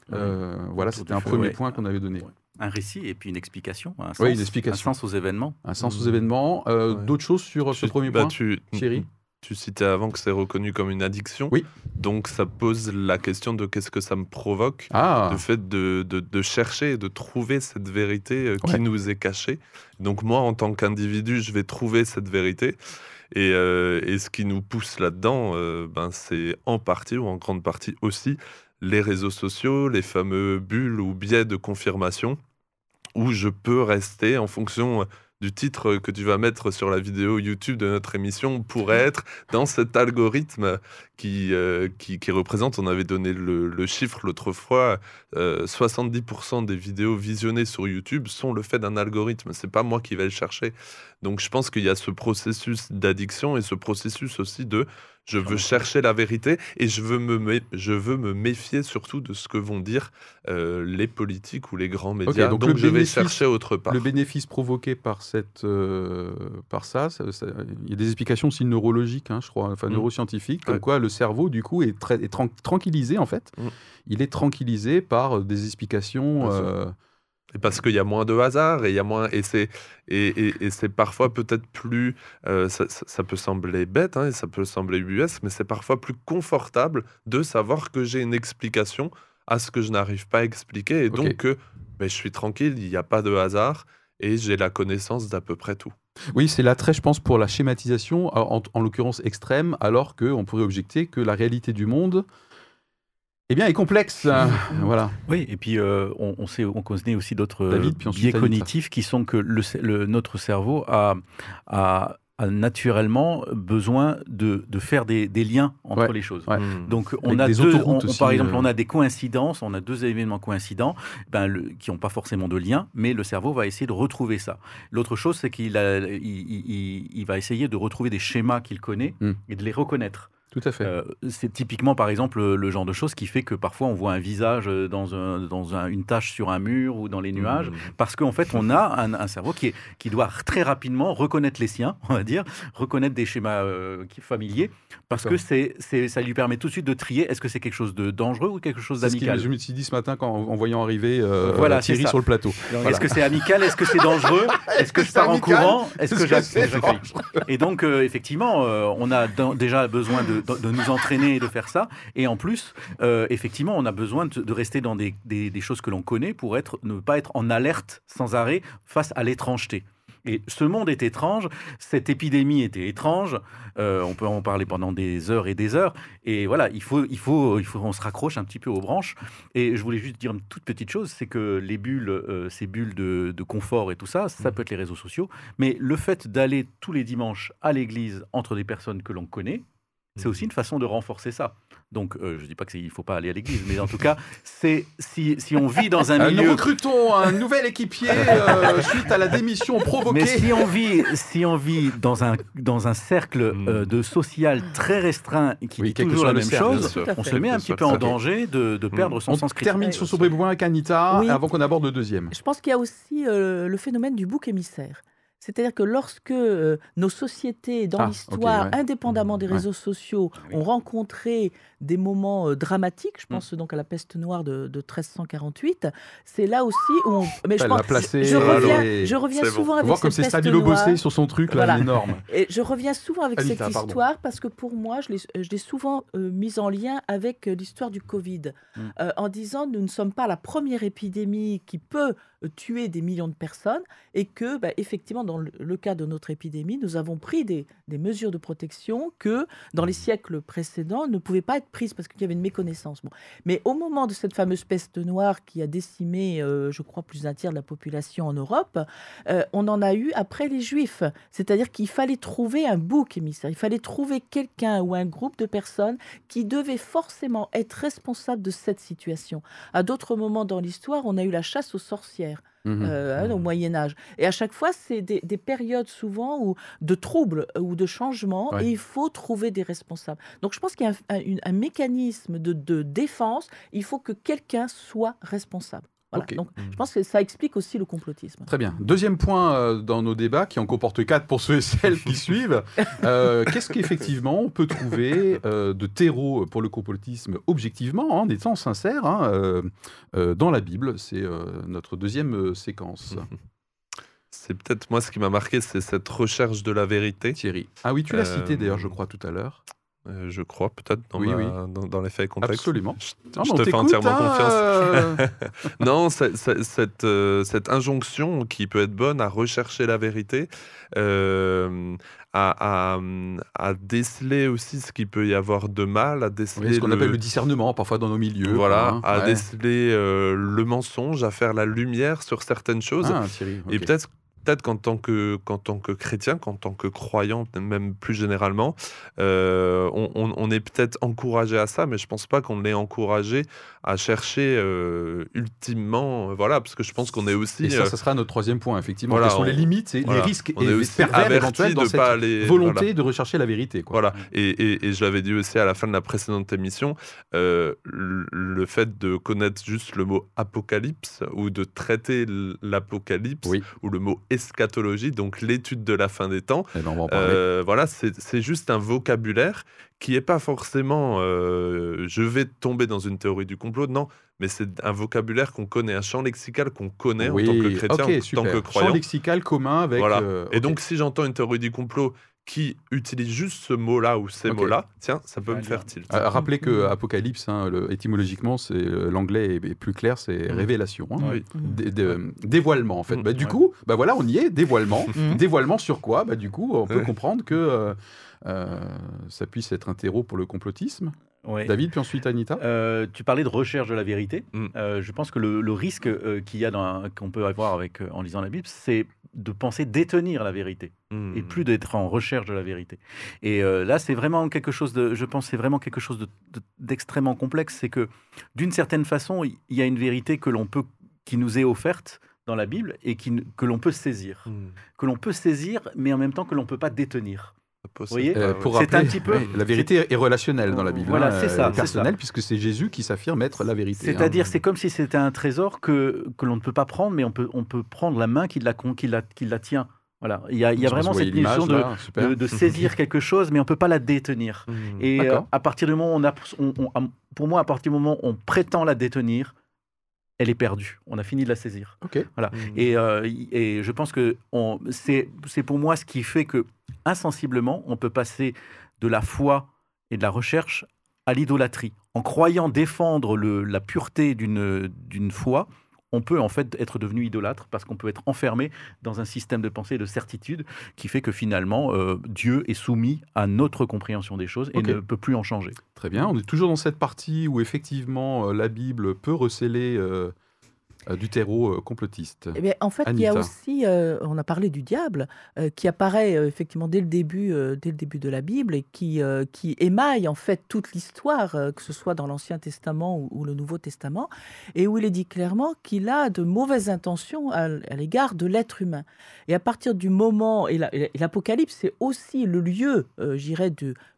voilà, c'était un premier point qu'on avait donné. Un récit et puis une explication, un sens, oui, une explication. un sens aux événements. Un sens aux événements. D'autres choses sur ce premier bah, point, tu... Thierry? Tu citais avant que c'est reconnu comme une addiction. Oui. Donc ça pose la question de qu'est-ce que ça me provoque, ah. le fait de, de, chercher et de trouver cette vérité euh, qui nous est cachée. Donc moi, en tant qu'individu, je vais trouver cette vérité. Et, euh, et ce qui nous pousse là-dedans, euh, ben, c'est en partie ou en grande partie aussi les réseaux sociaux, les fameux bulles ou biais de confirmation, où je peux rester en fonction du titre que tu vas mettre sur la vidéo YouTube de notre émission <laughs> pourrait être dans cet algorithme qui, euh, qui, représente, on avait donné le, chiffre l'autre fois, 70% des vidéos visionnées sur YouTube sont le fait d'un algorithme. C'est pas moi qui vais le chercher. Donc je pense qu'il y a ce processus d'addiction et ce processus aussi de je veux chercher la vérité et je veux me, je veux me méfier surtout de ce que vont dire euh, les politiques ou les grands médias. donc, je vais chercher autre part. Le bénéfice provoqué par, cette, euh, par ça, il y a des explications aussi neurologiques, hein, je crois, enfin mm. neuroscientifiques, comme quoi le cerveau, du coup, est, très, tranquillisé, en fait. Mm. Il est tranquillisé par des explications... Parce qu'il y a moins de hasard et il y a moins et c'est et, et, c'est parfois peut-être plus euh, ça, peut sembler bête hein, et ça peut sembler US mais c'est parfois plus confortable de savoir que j'ai une explication à ce que je n'arrive pas à expliquer et donc que mais je suis tranquille il n'y a pas de hasard et j'ai la connaissance d'à peu près tout. Oui, c'est l'attrait, je pense, pour la schématisation, en, en l'occurrence extrême, alors qu'on pourrait objecter que la réalité du monde eh bien, est complexe. Hein. voilà. Oui, et puis euh, on, sait, on connaît aussi d'autres biais cognitifs qui sont que le, notre cerveau a, a, naturellement besoin de, de faire des, des, liens entre les choses. Hmm. Donc, on a deux, par exemple, euh. on a des coïncidences, on a deux événements coïncidents ben, qui n'ont pas forcément de lien, mais le cerveau va essayer de retrouver ça. L'autre chose, c'est qu'il il, il, va essayer de retrouver des schémas qu'il connaît hmm. et de les reconnaître. Tout à fait. Euh, c'est typiquement, par exemple, le genre de choses qui fait que parfois on voit un visage dans, un, dans une tache sur un mur ou dans les nuages, mmh. parce qu'en fait, on a un, cerveau qui, est, qui doit très rapidement reconnaître les siens, <laughs> on va dire, reconnaître des schémas euh, familiers, parce que c'est, ça lui permet tout de suite de trier est-ce que c'est quelque chose de dangereux ou quelque chose d'amical. je me suis dit ce matin quand, en voyant arriver euh, voilà, Thierry sur le plateau. Est-ce que c'est amical Est-ce que c'est <laughs> dangereux Est-ce que je pars en courant Est-ce que j'accepte Et donc, effectivement, on a déjà besoin de de, nous entraîner et de faire ça. Et en plus, euh, effectivement, on a besoin de, rester dans des, des, choses que l'on connaît pour être, ne pas être en alerte sans arrêt face à l'étrangeté. Et ce monde est étrange, cette épidémie était étrange, euh, on peut en parler pendant des heures et des heures, et voilà, il faut, il faut, il faut, on se raccroche un petit peu aux branches. Et je voulais juste dire une toute petite chose, c'est que les bulles, euh, ces bulles de, de, confort et tout ça, ça mmh. peut être les réseaux sociaux, mais le fait d'aller tous les dimanches à l'église entre des personnes que l'on connaît, c'est aussi une façon de renforcer ça. Donc, euh, je ne dis pas qu'il ne faut pas aller à l'église, mais en tout cas, c'est si, si, on vit dans un euh, milieu... Nous recrutons un nouvel équipier euh, <laughs> suite à la démission provoquée. Mais si on vit, si on vit dans, un, dans un cercle hmm. de social très restreint qui dit toujours la même chose, on se met un petit peu en danger de, de perdre son sens critique. On termine sur ce point avec Anita, avant qu'on aborde le deuxième. Je pense qu'il y a aussi le phénomène du bouc émissaire. C'est-à-dire que lorsque euh, nos sociétés, dans Ah, l'histoire, ouais. indépendamment des Ouais. réseaux sociaux, Oui. ont rencontré des moments euh, dramatiques, Mm. je pense donc à la peste noire de, de 1348, c'est là aussi où on... Mais je, pense- je reviens, je bon. souvent Faut avec voir comme cette c'est peste Stabilo noire. bossé sur son truc, là, Voilà. énorme. Et je reviens souvent avec Anita, cette pardon. histoire parce que pour moi, je l'ai- souvent euh, mise en lien avec euh, l'histoire du Covid, Mm. Euh, en disant nous ne sommes pas la première épidémie qui peut tuer des millions de personnes et que, bah, effectivement, dans le, le cas de notre épidémie, nous avons pris des, des mesures de protection que dans les siècles précédents ne pouvaient pas être prises parce qu'il y avait une méconnaissance. Mais au moment de cette fameuse peste noire qui a décimé, euh, je crois, plus d'un tiers de la population en Europe, euh, on en a eu après les Juifs. C'est-à-dire qu'il fallait trouver un bouc émissaire, il fallait trouver quelqu'un ou un groupe de personnes qui devait forcément être responsable de cette situation. À d'autres moments dans l'histoire, on a eu la chasse aux sorcières Mhm. euh, hein, au Moyen Âge. Et à chaque fois, c'est des, des périodes souvent où, de troubles euh, ou de changements, Ouais. et il faut trouver des responsables. Donc je pense qu'il y a un, un- une- un mécanisme de, de défense, il faut que quelqu'un soit responsable. Voilà. Donc je pense que ça explique aussi le complotisme. Très bien. Deuxième point euh, dans nos débats, qui en comporte quatre pour ceux et celles qui <laughs> suivent. Euh, Qu'est-ce qu'effectivement on peut trouver euh, de terreau pour le complotisme objectivement, en étant sincère, hein, euh, euh, dans la Bible? C'est euh, notre deuxième euh, séquence. <laughs> C'est peut-être moi ce qui m'a marqué, c'est cette recherche de la vérité. Thierry. Ah oui, tu l'as Euh, cité d'ailleurs, je crois, tout à l'heure. Euh, je crois peut-être dans, Oui, ma- oui. dans, dans les faits et contextes. Absolument. Je, Non, je mais on te fais entièrement hein, confiance. <laughs> Non, c'est- c'est- cette, euh, cette injonction qui peut être bonne à rechercher la vérité, euh, à, à- à déceler aussi ce qu'il peut y avoir de mal, à déceler oui, ce qu'on le- appelle le discernement, parfois dans nos milieux. voilà, hein, à ouais. déceler le mensonge, à faire la lumière sur certaines choses. Ah, Thierry, Et peut-être peut-être qu'en tant que qu'en tant que chrétien, qu'en tant que croyant, même plus généralement, euh, on, on- on est peut-être encouragé à ça, mais je pense pas qu'on est encouragé à chercher euh, ultimement, euh, voilà, parce que je pense qu'on est aussi Et ça, ça sera notre troisième point, effectivement. voilà, Quelles sont on- les limites et voilà. les risques et les pervers éventuels dans de cette pas aller volonté voilà. de rechercher la vérité. Quoi. Voilà, et, et- et je l'avais dit aussi à la fin de la précédente émission, euh, le fait de connaître juste le mot apocalypse ou de traiter l'apocalypse Oui. ou le mot eschatologie, donc l'étude de la fin des temps, Eh ben, on va en parler. euh, voilà, c'est juste un vocabulaire qui n'est pas forcément euh, je vais tomber dans une théorie du complot, non, mais c'est un vocabulaire qu'on connaît, un champ lexical qu'on connaît oui, en tant que chrétien, en super. tant que Champ croyant. lexical commun avec. Voilà. euh, Et donc, si j'entends une théorie du complot qui utilise juste ce mot-là ou ces mots-là, tiens, ça peut Ah, me faire tilt. Euh, rappelez que Apocalypse, hein, le- étymologiquement, c'est euh, l'anglais est, est plus clair, c'est Mm. révélation. hein. Oui. Dé- dé- dévoilement en fait. Mm, Bah, du ouais. coup, bah voilà, on y est, dévoilement. <laughs> Dévoilement sur quoi? Bah, Du coup, on peut Ouais. comprendre que euh, euh, ça puisse être un terreau pour le complotisme. Ouais. David, puis ensuite Anita. Euh, tu parlais de recherche de la vérité. Mm. Euh, je pense que le, le risque euh, qu'il y a dans- qu'on peut avoir avec, euh, en lisant la Bible, c'est de penser détenir la vérité Hmm. et plus d'être en recherche de la vérité. Et euh, là, c'est vraiment quelque chose de, je pense, c'est vraiment quelque chose de- de- d'extrêmement complexe. C'est que, d'une certaine façon, il y a une vérité que l'on peut, qui nous est offerte dans la Bible et qui, que l'on peut saisir, Hmm. que l'on peut saisir, mais en même temps que l'on peut pas détenir. Possède voyez Euh, ouais. pour C'est rappeler, un petit peu- la vérité est relationnelle dans la Bible. Voilà, hein, c'est ça, euh, c'est personnelle, ça. puisque c'est Jésus qui s'affirme être la vérité. C'est-à-dire, hein. c'est comme si c'était un trésor que, que l'on ne peut pas prendre, mais on peut, on peut prendre la main qui la, qui la, qui la tient. Voilà, il y a, il y a vraiment vous cette notion de, de, de saisir <laughs> quelque chose, mais on peut pas la détenir. Hmm. Et euh, à partir du moment où on a, on- on- pour moi, à partir du moment où on prétend la détenir, elle est perdue. On a fini de la saisir. Ok. Hmm. Et, euh, et je pense que on- c'est c'est pour moi ce qui fait que insensiblement, on peut passer de la foi et de la recherche à l'idolâtrie. En croyant défendre le- la pureté d'une d'une foi, on peut en fait être devenu idolâtre parce qu'on peut être enfermé dans un système de pensée et de certitude qui fait que finalement euh, Dieu est soumis à notre compréhension des choses et ne peut plus en changer. Très bien. On est toujours dans cette partie où effectivement euh, la Bible peut receler euh, euh, du terreau euh, complotiste. Eh bien, en fait, il y a aussi, euh, on a parlé du diable, euh, qui apparaît euh, effectivement dès le début, euh, dès le début de la Bible et qui, euh, qui émaille en fait toute l'histoire, euh, que ce soit dans l'Ancien Testament ou, ou le Nouveau Testament, et où il est dit clairement qu'il a de mauvaises intentions à, l'égard de l'être humain. Et à partir du moment, et la- et l'Apocalypse, c'est aussi le lieu, euh, j'irais,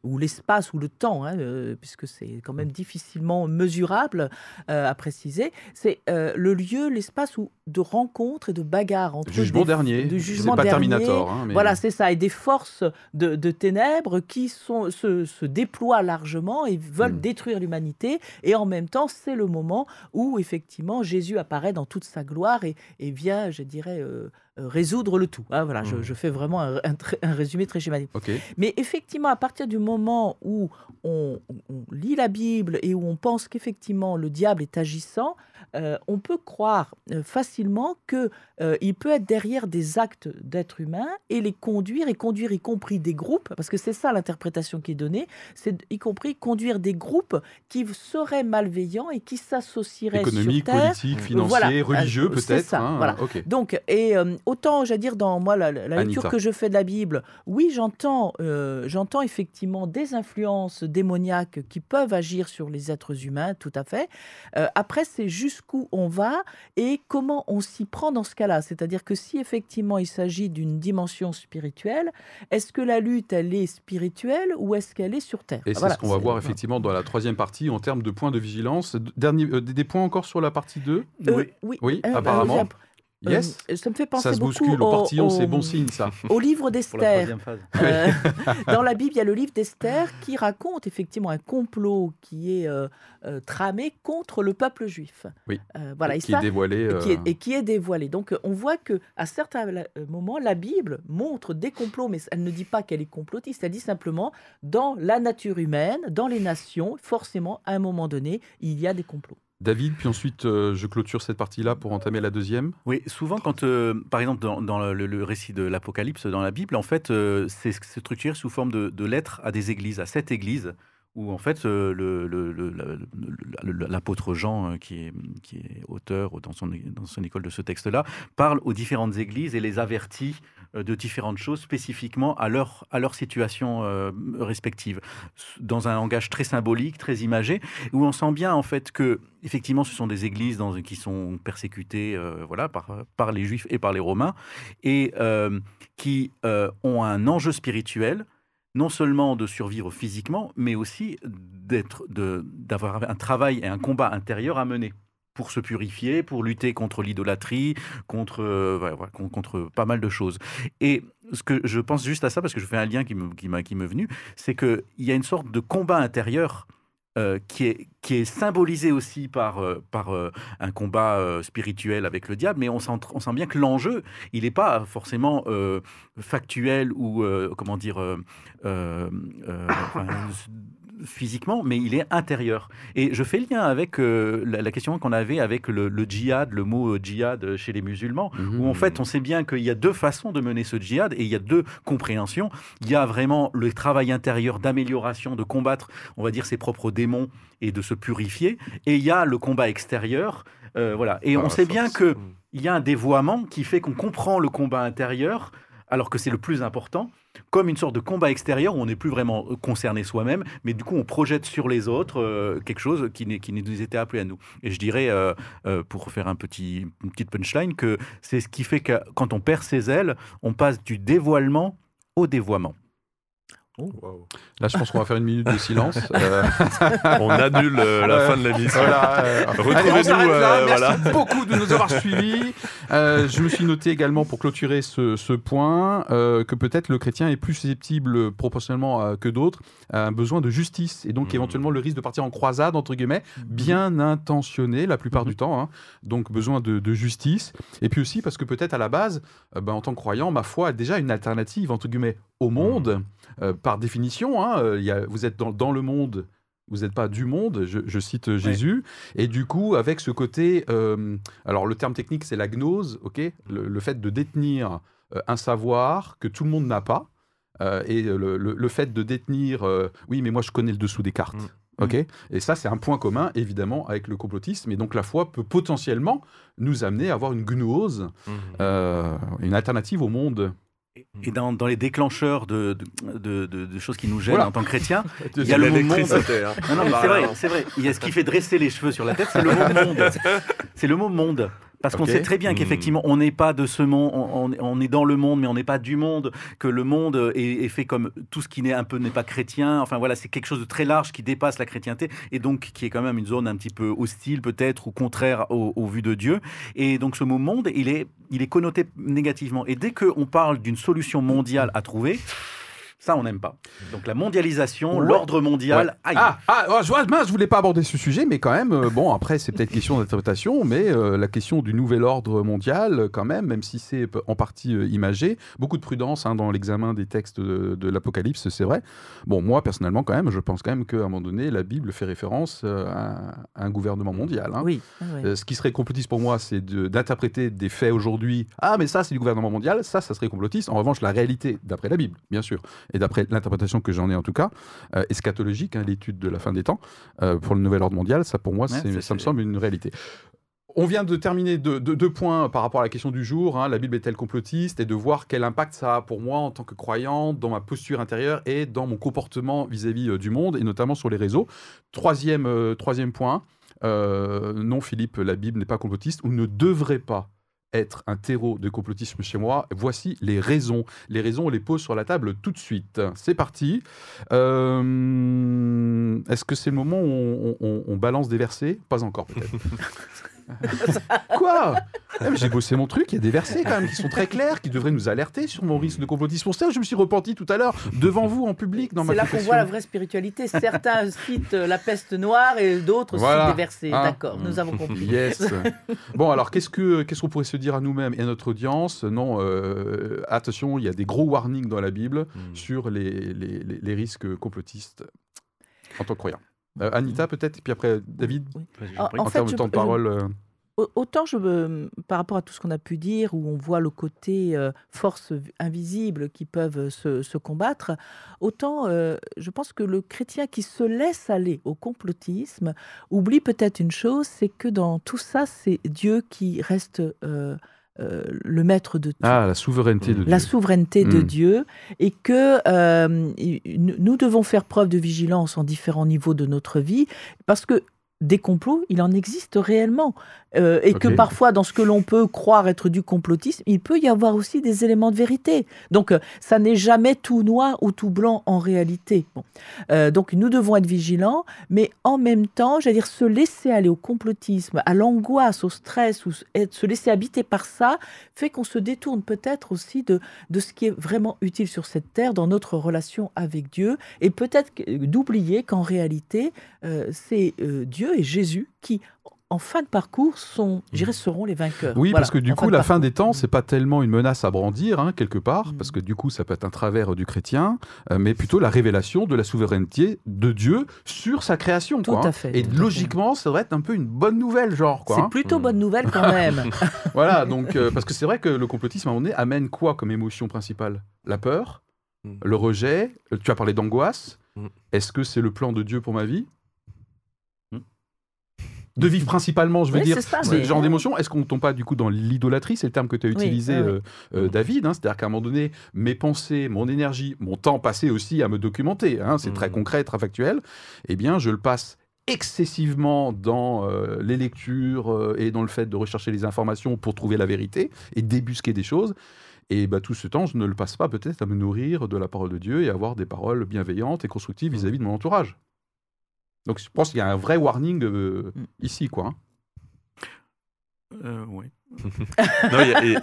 ou l'espace ou le temps, hein, euh, puisque c'est quand même difficilement mesurable euh, à préciser, c'est euh, le lieu lieu, l'espace où de rencontres et de bagarres entre jugement des, dernier. de jugement pas dernier. Terminator. Hein, mais... Voilà, c'est ça, et des forces de, de ténèbres qui sont, se, se, déploient largement et veulent mm. détruire l'humanité. Et en même temps, c'est le moment où effectivement Jésus apparaît dans toute sa gloire et, et vient, je dirais, euh, euh, résoudre le tout. Ah, voilà, je, mmh. je, fais vraiment un, un, un, résumé très schématique. Okay. Mais effectivement, à partir du moment où on, on lit la Bible et où on pense qu'effectivement le diable est agissant, euh, on peut croire euh, facilement qu'il euh, peut être derrière des actes d'êtres humains et les conduire, et conduire y compris des groupes, parce que c'est ça l'interprétation qui est donnée, c'est y compris conduire des groupes qui seraient malveillants et qui s'associeraient Économique, sur terre. politique, financier, voilà. religieux C'est peut-être. ça, hein, voilà. Donc, et euh, autant, j'allais dire, dans moi, la, la lecture que je fais de la Bible, oui, j'entends, j'entends effectivement des influences démoniaques qui peuvent agir sur les êtres humains, tout à fait. Après, c'est jusqu'où on va et comment on s'y prend dans ce cas-là. C'est-à-dire que si effectivement il s'agit d'une dimension spirituelle, est-ce que la lutte, elle est spirituelle ou est-ce qu'elle est sur Terre? Et c'est Voilà, ce qu'on va voir effectivement dans la troisième partie en termes de points de vigilance. Dernier, euh, des des points encore sur la partie 2 Euh, Oui. oui, Oui, euh, apparemment. Yes euh, ça me fait penser Ça se beaucoup bouscule au au- portillon, c'est bon signe ça. <laughs> Au livre <laughs> d'Esther. Euh, <laughs> dans la Bible, il y a le livre d'Esther qui raconte effectivement un complot qui est euh, euh, tramé contre le peuple juif. Oui. Euh, voilà, et qui ça, est dévoilé. et qui est, et qui est dévoilé. Donc on voit que à certains moments, la Bible montre des complots, mais elle ne dit pas qu'elle est complotiste. Elle dit simplement dans la nature humaine, dans les nations, forcément, à un moment donné, il y a des complots. David, puis ensuite euh, je clôture cette partie-là pour entamer la deuxième. Oui, souvent quand, euh, par exemple, dans, le, récit de l'Apocalypse, dans la Bible, en fait, euh, c'est c'est structuré sous forme de, de lettres à des églises, à sept églises, où en fait, euh, l'apôtre Jean, euh, qui est, auteur dans son, dans son école de ce texte-là, parle aux différentes églises et les avertit euh, de différentes choses spécifiquement à leur, situation euh, respective, dans un langage très symbolique, très imagé, où on sent bien en fait que effectivement ce sont des églises qui sont persécutées euh, voilà, par, les juifs et par les romains, et euh, qui euh, ont un enjeu spirituel, non seulement de survivre physiquement, mais aussi d'être, d'avoir un travail et un combat intérieur à mener pour se purifier, pour lutter contre l'idolâtrie, contre, euh, contre pas mal de choses. Et ce que je pense juste à ça, parce que je fais un lien qui me, qui qui m'est venu, c'est qu'il y a une sorte de combat intérieur euh, qui, est, qui est symbolisé aussi par, euh, par euh, un combat spirituel avec le diable, mais on sent, on sent bien que l'enjeu, il n'est pas forcément factuel ou, comment dire, physiquement, mais il est intérieur. Et je fais lien avec euh, la, la question qu'on avait avec le, le djihad, le mot euh, djihad chez les musulmans, où en fait on sait bien qu'il y a deux façons de mener ce djihad et il y a deux compréhensions. Il y a vraiment le travail intérieur d'amélioration, de combattre, on va dire, ses propres démons et de se purifier, et il y a le combat extérieur. euh, voilà. Et Ah, on sait bien que il y a un dévoiement qui fait qu'on comprend le combat intérieur, alors que c'est le plus important, comme une sorte de combat extérieur où on n'est plus vraiment euh, concerné soi-même, mais du coup on projette sur les autres euh, quelque chose qui, qui nous était appelé à nous. Et je dirais, euh, euh, pour faire un petit, une petite punchline, que c'est ce qui fait que quand on perd ses ailes, on passe du dévoilement au dévoiement. Là, je pense qu'on va faire une minute de silence. <laughs> Euh, On annule euh, la Ouais. fin de l'émission. Voilà, euh, Retrouvez-nous, euh, Merci voilà. beaucoup de nous avoir suivis. Euh, je me suis noté également pour clôturer ce, ce point euh, que peut-être le chrétien est plus susceptible proportionnellement à- que d'autres à un besoin de justice et donc Mhm. éventuellement le risque de partir en croisade entre guillemets bien intentionné la plupart du temps. hein. donc besoin de, de justice et puis aussi parce que peut-être à la base, euh, ben, en tant que croyant, ma foi a déjà une alternative entre guillemets au monde euh, par définition. hein, euh, il y a- vous êtes dans, dans le monde. Vous n'êtes pas du monde, je, je cite euh, Jésus. Et du coup, avec ce côté, euh, alors le terme technique, c'est la gnose, ok, le, le fait de détenir euh, un savoir que tout le monde n'a pas, euh, et le, le- le fait de détenir, oui, mais moi je connais le dessous des cartes. Mm. Et ça c'est un point commun évidemment avec le complotisme, et donc la foi peut potentiellement nous amener à avoir une gnose, euh, une alternative au monde. Et dans, dans les déclencheurs de, de, de- de- de choses qui nous gênent Voilà. en tant que chrétiens, <laughs> Il y a le mot monde. Hein. Non, non, c'est vrai, c'est vrai. Il y a ce qui fait dresser les cheveux sur la tête, c'est le mot monde. <laughs> C'est le mot monde. Parce qu'on sait très bien qu'effectivement, on n'est pas de ce monde, on, est dans le monde, mais on n'est pas du monde, que le monde est, fait comme tout ce qui n'est un peu n'est pas chrétien. Enfin voilà, c'est quelque chose de très large qui dépasse la chrétienté et donc qui est quand même une zone un petit peu hostile peut-être ou contraire au, au vu de Dieu. Et donc ce mot monde, il est, il est connoté négativement. Et dès qu'on parle d'une solution mondiale à trouver, ça, on n'aime pas. Donc la mondialisation, l'ordre mondial. Ah, ah oh, je, vois, je voulais pas aborder ce sujet, mais quand même, euh, bon, après, c'est peut-être question d'interprétation, mais euh, la question du nouvel ordre mondial, quand même, même si c'est en partie euh, imagé, beaucoup de prudence hein, dans l'examen des textes de, l'Apocalypse, c'est vrai. Bon, moi, personnellement, quand même, je pense quand même qu'à un moment donné, la Bible fait référence à, un gouvernement mondial. Hein. Oui. ce qui serait complotiste pour moi, c'est d'interpréter des faits aujourd'hui. Ah, mais ça, c'est du gouvernement mondial, ça, ça serait complotiste. En revanche, la réalité, d'après la Bible, bien sûr, et d'après l'interprétation que j'en ai en tout cas, euh, eschatologique, hein, l'étude de la fin des temps, euh, pour le nouvel ordre mondial, ça pour moi, ça me semble une réalité. On vient de terminer deux, points par rapport à la question du jour. Hein, la Bible est-elle complotiste? Et de voir quel impact ça a pour moi en tant que croyant, dans ma posture intérieure et dans mon comportement vis-à-vis euh, du monde, et notamment sur les réseaux. Troisième, troisième point, non Philippe, la Bible n'est pas complotiste ou ne devrait pas être un terreau de complotisme chez moi. Voici les raisons. Les raisons, on les pose sur la table tout de suite. C'est parti. Euh, est-ce que c'est le moment où on balance des versets? Pas encore, peut-être. <laughs> <laughs> Quoi ah, J'ai bossé mon truc, il y a des versets quand même qui sont très clairs, qui devraient nous alerter sur mon risque de complotisme. Pour ça, je me suis repenti tout à l'heure devant vous en public dans ma C'est là qu'on voit la vraie spiritualité. Certains <laughs> citent la peste noire et d'autres citent des versets. Ah. D'accord, nous avons compris. <laughs> Yes. bon, alors qu'est-ce que qu'est-ce qu'on pourrait se dire à nous-mêmes et à notre audience? Non, euh, attention, il y a des gros warnings dans la Bible hmm. sur les, les, les, risques complotistes en tant que croyant. Euh, Anita, peut-être, et puis après David, en, en, termes de temps de parole. Euh. Autant je, par rapport à tout ce qu'on a pu dire, où on voit le côté euh, force invisible qui peuvent se, combattre, autant je pense que le chrétien qui se laisse aller au complotisme oublie peut-être une chose, c'est que dans tout ça, c'est Dieu qui reste euh, le maître de tout. Ah, la souveraineté de Dieu. La souveraineté de hmm. Dieu. Et que euh, nous devons faire preuve de vigilance en différents niveaux de notre vie, parce que des complots, il en existe réellement. Euh, et que parfois, dans ce que l'on peut croire être du complotisme, il peut y avoir aussi des éléments de vérité. Donc, euh, ça n'est jamais tout noir ou tout blanc en réalité. Euh, donc, nous devons être vigilants, mais en même temps, j'allais dire, se laisser aller au complotisme, à l'angoisse, au stress, ou se laisser habiter par ça, fait qu'on se détourne peut-être aussi de, de ce qui est vraiment utile sur cette terre dans notre relation avec Dieu, et peut-être d'oublier qu'en réalité, c'est Dieu et Jésus qui, en fin de parcours, sont, mmh. seront les vainqueurs. Oui, parce que du coup, la fin des temps, c'est pas tellement une menace à brandir, hein, quelque part, mmh. parce que du coup, ça peut être un travers du chrétien, euh, mais plutôt la révélation de la souveraineté de Dieu sur sa création. Tout à hein. fait. Et logiquement, ça devrait être un peu une bonne nouvelle, genre. C'est hein. plutôt bonne nouvelle quand même. <laughs> voilà, donc, euh, parce que c'est vrai que le complotisme, à un moment donné, amène quoi comme émotion principale? La peur, mmh. le rejet, tu as parlé d'angoisse? Est-ce que c'est le plan de Dieu pour ma vie? De vivre principalement, je veux dire, ce genre d'émotion. Est-ce qu'on ne tombe pas du coup dans l'idolâtrie? C'est le terme que tu as utilisé, euh, euh, David. Hein. C'est-à-dire qu'à un moment donné, mes pensées, mon énergie, mon temps passé aussi à me documenter, hein, c'est très mmh. concret, très factuel, eh bien, je le passe excessivement dans euh, les lectures et dans le fait de rechercher les informations pour trouver la vérité et débusquer des choses. Et bah, tout ce temps, je ne le passe pas peut-être à me nourrir de la parole de Dieu et avoir des paroles bienveillantes et constructives mmh. vis-à-vis -vis de mon entourage. Donc je pense qu'il y a un vrai warning euh, mm. ici, quoi. oui. <laughs>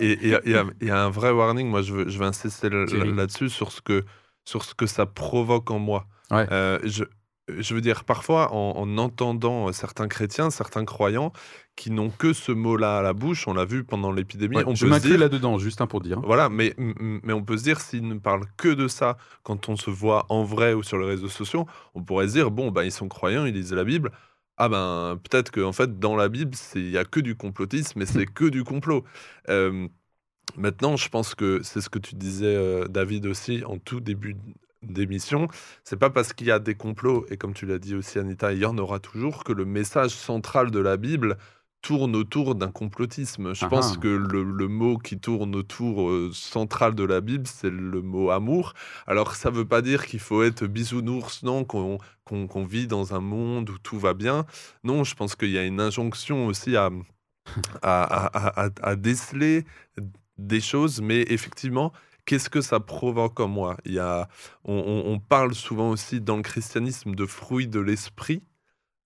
il y, a un vrai warning. Moi, je veux, je veux insister là-dessus sur ce que sur ce que ça provoque en moi. Euh, je, je veux dire, parfois, en, entendant euh, certains chrétiens, certains croyants, qui n'ont que ce mot-là à la bouche, on l'a vu pendant l'épidémie. on je m'inclus là-dedans, juste un pour dire. Voilà, mais, mais on peut se dire, s'ils ne parlent que de ça quand on se voit en vrai ou sur les réseaux sociaux, on pourrait se dire, bon, ben, ils sont croyants, ils lisent la Bible. Ah ben, peut-être qu'en en fait, dans la Bible, il n'y a que du complotisme, mais c'est que du complot. Euh, maintenant, je pense que c'est ce que tu disais, euh, David, aussi, en tout début d'émission, c'est pas parce qu'il y a des complots, et comme tu l'as dit aussi Anita, il y en aura toujours, que le message central de la Bible tourne autour d'un complotisme. Je pense ah. que le, mot qui tourne autour euh, central de la Bible, c'est le mot amour. Alors ça veut pas dire qu'il faut être bisounours, non, qu'on vit dans un monde où tout va bien. Non, je pense qu'il y a une injonction aussi à à, déceler des choses, mais effectivement, qu'est-ce que ça provoque en moi? Il y a, on, parle souvent aussi dans le christianisme de fruits de l'esprit.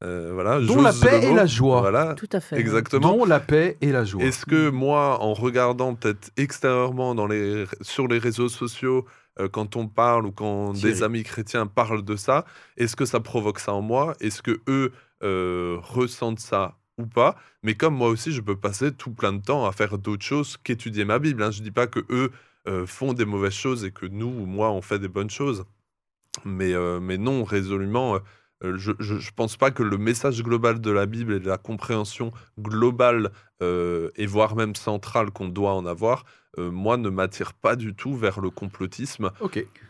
Euh, voilà, dont la paix et la joie. Voilà, Tout à fait. Exactement. Dont la paix et la joie. Est-ce que moi, en regardant peut-être extérieurement dans les, sur les réseaux sociaux, euh, quand on parle ou quand des amis chrétiens parlent de ça, est-ce que ça provoque ça en moi? Est-ce que eux euh, ressentent ça ou pas? Mais comme moi aussi, je peux passer tout plein de temps à faire d'autres choses qu'étudier ma Bible. Hein. Je dis pas que eux font des mauvaises choses et que nous ou moi on fait des bonnes choses. Mais, mais non, résolument, euh, je ne pense pas que le message global de la Bible et de la compréhension globale euh, et voire même centrale qu'on doit en avoir euh, moi, ne m'attire pas du tout vers le complotisme.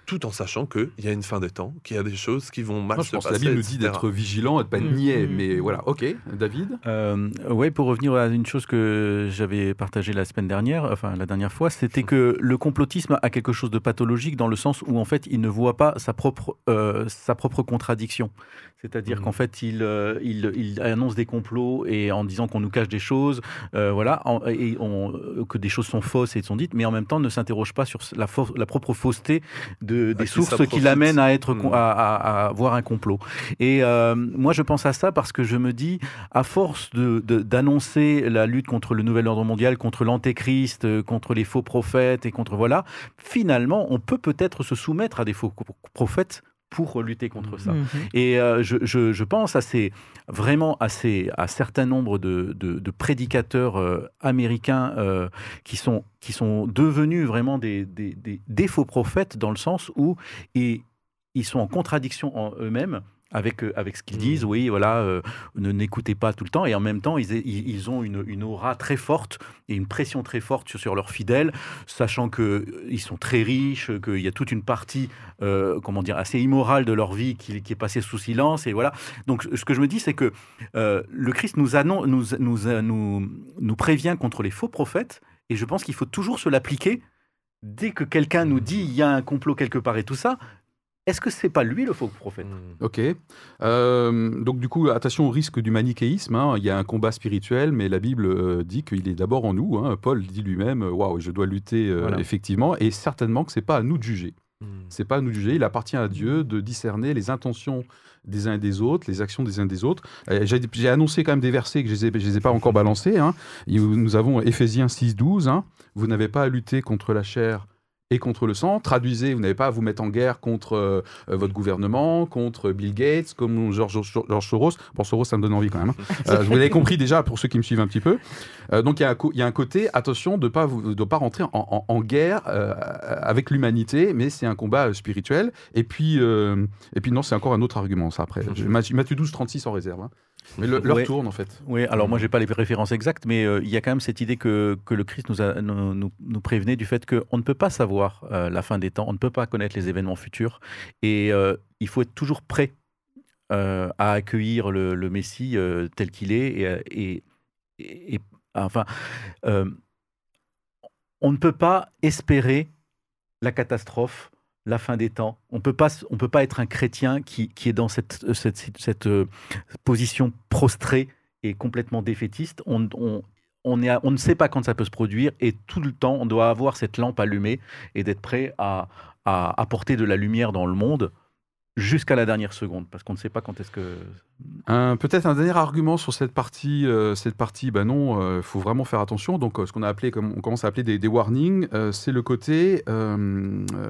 Tout en sachant qu'il y a une fin des temps, qu'il y a des choses qui vont mal se passer. La Bible nous dit d'être vigilant et de pas mm. nier. Mm. Mais voilà, ok. David? Euh, Oui, pour revenir à une chose que j'avais partagée la semaine dernière, enfin la dernière fois, c'était que le complotisme a quelque chose de pathologique dans le sens où en fait il ne voit pas sa propre, euh, sa propre contradiction. C'est-à-dire mm. qu'en fait il, il, il, annonce des complots et en disant qu'on nous cache des choses, voilà, et on, que des choses sont fausses et sont dites, mais en même temps ne s'interroge pas sur la, la propre fausseté de, des sources qui l'amènent à, être, hmm. à, voir un complot. Et euh, moi, je pense à ça parce que je me dis, à force d'annoncer de, la lutte contre le nouvel ordre mondial, contre l'antéchrist, contre les faux prophètes et contre voilà, finalement, on peut peut-être se soumettre à des faux prophètes pour lutter contre ça. Mhm. Et euh, je, je, pense à ces, vraiment à, ces, à certains nombres de, de, prédicateurs euh, américains euh, qui, sont, qui sont devenus vraiment des, des, des, faux prophètes dans le sens où ils, ils sont en contradiction en eux-mêmes avec, euh, avec ce qu'ils disent, mmh. oui, voilà, euh, ne n'écoutez pas tout le temps, et en même temps, ils, ils ont une, une, aura très forte et une pression très forte sur, sur leurs fidèles, sachant qu'ils euh, sont très riches, qu'il y a toute une partie, comment dire, assez immorale de leur vie qui, qui, est passée sous silence, et voilà. Donc, ce que je me dis, c'est que le Christ nous, nous, nous, nous, nous prévient contre les faux prophètes, et je pense qu'il faut toujours se l'appliquer dès que quelqu'un nous dit il y a un complot quelque part et tout ça, est-ce que c'est pas lui le faux prophète? Hmm. Ok. Euh, donc du coup, attention au risque du manichéisme. Hein. Il y a un combat spirituel, mais la Bible euh, dit qu'il est d'abord en nous. Hein. Paul dit lui-même, euh, waouh, je dois lutter effectivement, et certainement que c'est pas à nous de juger. Hmm. C'est pas à nous de juger. Il appartient à Dieu de discerner les intentions des uns et des autres, les actions des uns et des autres. J'ai annoncé quand même des versets que je ne les, ai pas encore balancés. Hein. Nous avons Éphésiens 6, 12. Vous n'avez pas à lutter contre la chair et contre le sang. Traduisez, vous n'avez pas à vous mettre en guerre contre euh, euh, votre gouvernement, contre Bill Gates, comme George, George Soros. Bon, Soros, ça me donne envie quand même. Hein. <laughs> Euh, vous l'avez compris déjà pour ceux qui me suivent un petit peu. donc il y, a un côté, attention, de ne pas, de pas rentrer en, guerre avec l'humanité, mais c'est un combat spirituel. Et puis, et puis non, c'est encore un autre argument, ça après. Matthieu 12, 36 en réserve. Hein. Mais le, leur tourne en fait. Oui, alors moi j'ai pas les références exactes, mais euh, il y a quand même cette idée que, que le Christ nous, a, nous, nous, prévenait du fait qu'on ne peut pas savoir euh, la fin des temps, on ne peut pas connaître les événements futurs, et euh, il faut être toujours prêt à accueillir le, le Messie tel qu'il est, et, et, et enfin, on ne peut pas espérer la catastrophe la fin des temps. On on peut pas être un chrétien qui, qui est dans cette, cette, cette, euh, position prostrée et complètement défaitiste. On, on, on, est on ne sait pas quand ça peut se produire et tout le temps, on doit avoir cette lampe allumée et d'être prêt à, à apporter de la lumière dans le monde jusqu'à la dernière seconde, parce qu'on ne sait pas quand est-ce que... Peut-être un dernier argument sur cette partie, euh, cette partie, ben non, il euh, faut vraiment faire attention. Donc, ce qu'on a appelé, comme on commence à appeler des, des warnings, c'est le côté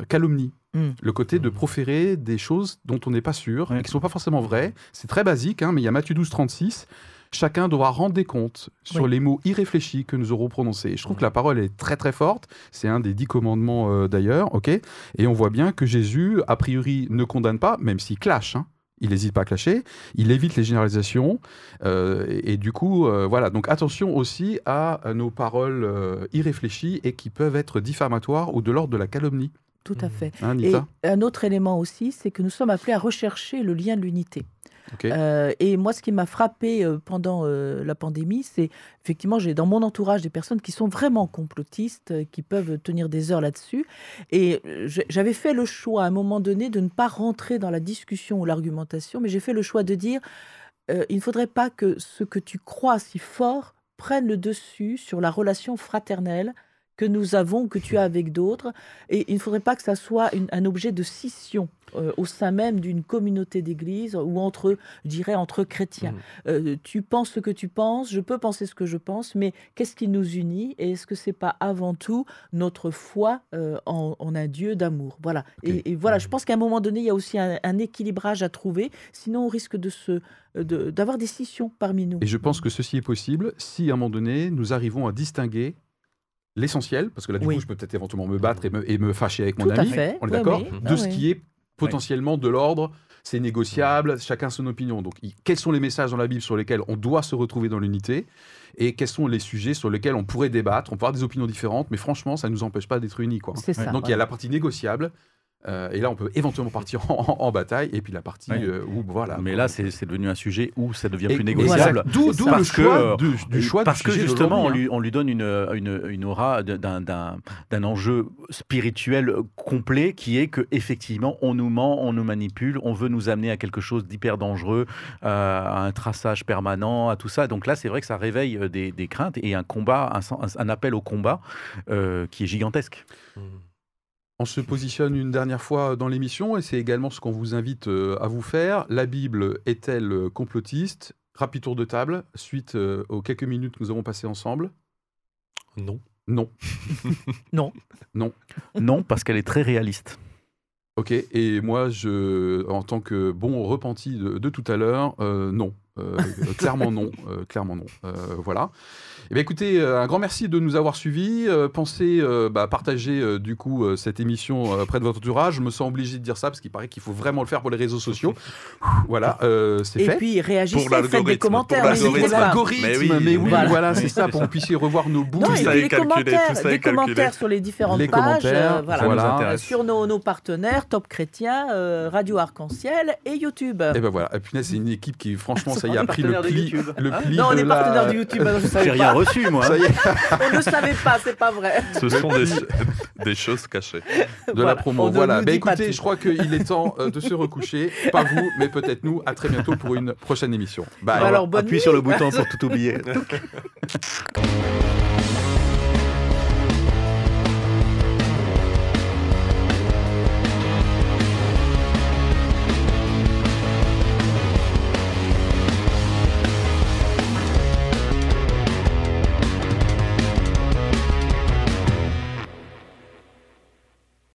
calomnie. Hmm. Le côté de proférer des choses dont on n'est pas sûr et qui ne sont pas forcément vraies. C'est très basique, hein, mais il y a Matthieu 12, 36. Chacun doit rendre des comptes sur les mots irréfléchis que nous aurons prononcés. je trouve que la parole est très très forte. C'est un des dix commandements euh, d'ailleurs, ok. Et on voit bien que Jésus, a priori, ne condamne pas, même s'il clash. Hein. Il n'hésite pas à clasher, il évite les généralisations, euh, et, du coup, euh, voilà. Donc attention aussi à, nos paroles irréfléchies et qui peuvent être diffamatoires ou de l'ordre de la calomnie. Tout à fait. Hein, et un autre élément aussi, c'est que nous sommes appelés à rechercher le lien de l'unité. Euh, et moi, ce qui m'a frappé euh, pendant euh, la pandémie, c'est effectivement, j'ai dans mon entourage des personnes qui sont vraiment complotistes, qui peuvent tenir des heures là-dessus. Et j'avais fait le choix à un moment donné de ne pas rentrer dans la discussion ou l'argumentation, mais j'ai fait le choix de dire il ne faudrait pas que ce que tu crois si fort prennent le dessus sur la relation fraternelle que nous avons, que tu as avec d'autres. Et il ne faudrait pas que ça soit un objet de scission euh, au sein même d'une communauté d'église ou entre, je dirais, entre chrétiens. Mmh. Euh, tu penses ce que tu penses, je peux penser ce que je pense, mais qu'est-ce qui nous unit Et est-ce que c'est pas avant tout notre foi euh, en, un Dieu d'amour? Voilà. Et, voilà, je mmh. pense qu'à un moment donné, il y a aussi un, un équilibrage à trouver. Sinon, on risque de se d'avoir des scissions parmi nous. Et je pense que ceci est possible si à un moment donné, nous arrivons à distinguer l'essentiel, parce que là, du coup, je peux peut-être éventuellement me battre et me, et me fâcher avec mon ami, on est d'accord, de ce qui est potentiellement de l'ordre, c'est négociable, chacun son opinion. Donc, quels sont les messages dans la Bible sur lesquels on doit se retrouver dans l'unité et quels sont les sujets sur lesquels on pourrait débattre, on peut avoir des opinions différentes, mais franchement, ça ne nous empêche pas d'être unis. Quoi. Donc, il y a la partie négociable euh, et là, on peut éventuellement partir en, bataille. Et puis la partie euh, où, voilà. Mais là, c'est devenu un sujet où ça devient plus négociable. D'où le choix, du, choix Parce que justement, on lui, on lui, donne une, une, une aura d'un enjeu spirituel complet qui est que effectivement, on nous ment, on nous manipule, on veut nous amener à quelque chose d'hyper dangereux, à un traçage permanent, à tout ça. Donc là, c'est vrai que ça réveille euh, des, des, craintes et un combat, un, un appel au combat qui est gigantesque. Mmh. On se positionne une dernière fois dans l'émission et c'est également ce qu'on vous invite euh, à vous faire. La Bible est-elle euh, complotiste? Rapide tour de table, suite euh, aux quelques minutes que nous avons passées ensemble. Non. Non. <laughs> non. Non. Non, parce qu'elle est très réaliste. Ok, et moi, je, en tant que bon repenti de, tout à l'heure, non. clairement non. clairement non. voilà. Eh bien, écoutez, euh, un grand merci de nous avoir suivis. Euh, pensez euh, bah, partager du coup cette émission près de votre entourage. Je me sens obligé de dire ça parce qu'il paraît qu'il faut vraiment le faire pour les réseaux sociaux. voilà, c'est fait. Et puis réagissez, faites des commentaires. Pour l'algorithme, mais oui, voilà, c'est ça, pour que vous puissiez revoir nos bouts. Non, et puis les commentaires, des commentaires sur les différentes les pages, voilà, sur nos, nos, partenaires, Top Chrétien, Radio Arc-en-Ciel et YouTube. Et ben voilà, et puis c'est une équipe qui, franchement, ça y a pris le pli, le pli. Non, on est partenaire de YouTube. Je savais rien reçu, moi. <laughs> on ne savait pas, c'est pas vrai. Ce sont <laughs> des, choses cachées. De la promo, voilà. Bah, écoutez, je crois qu'il est temps euh, de se recoucher. Pas vous, mais peut-être nous. À très bientôt pour une prochaine émission. Bye. Alors, Appuie sur le bouton pour tout oublier. <laughs>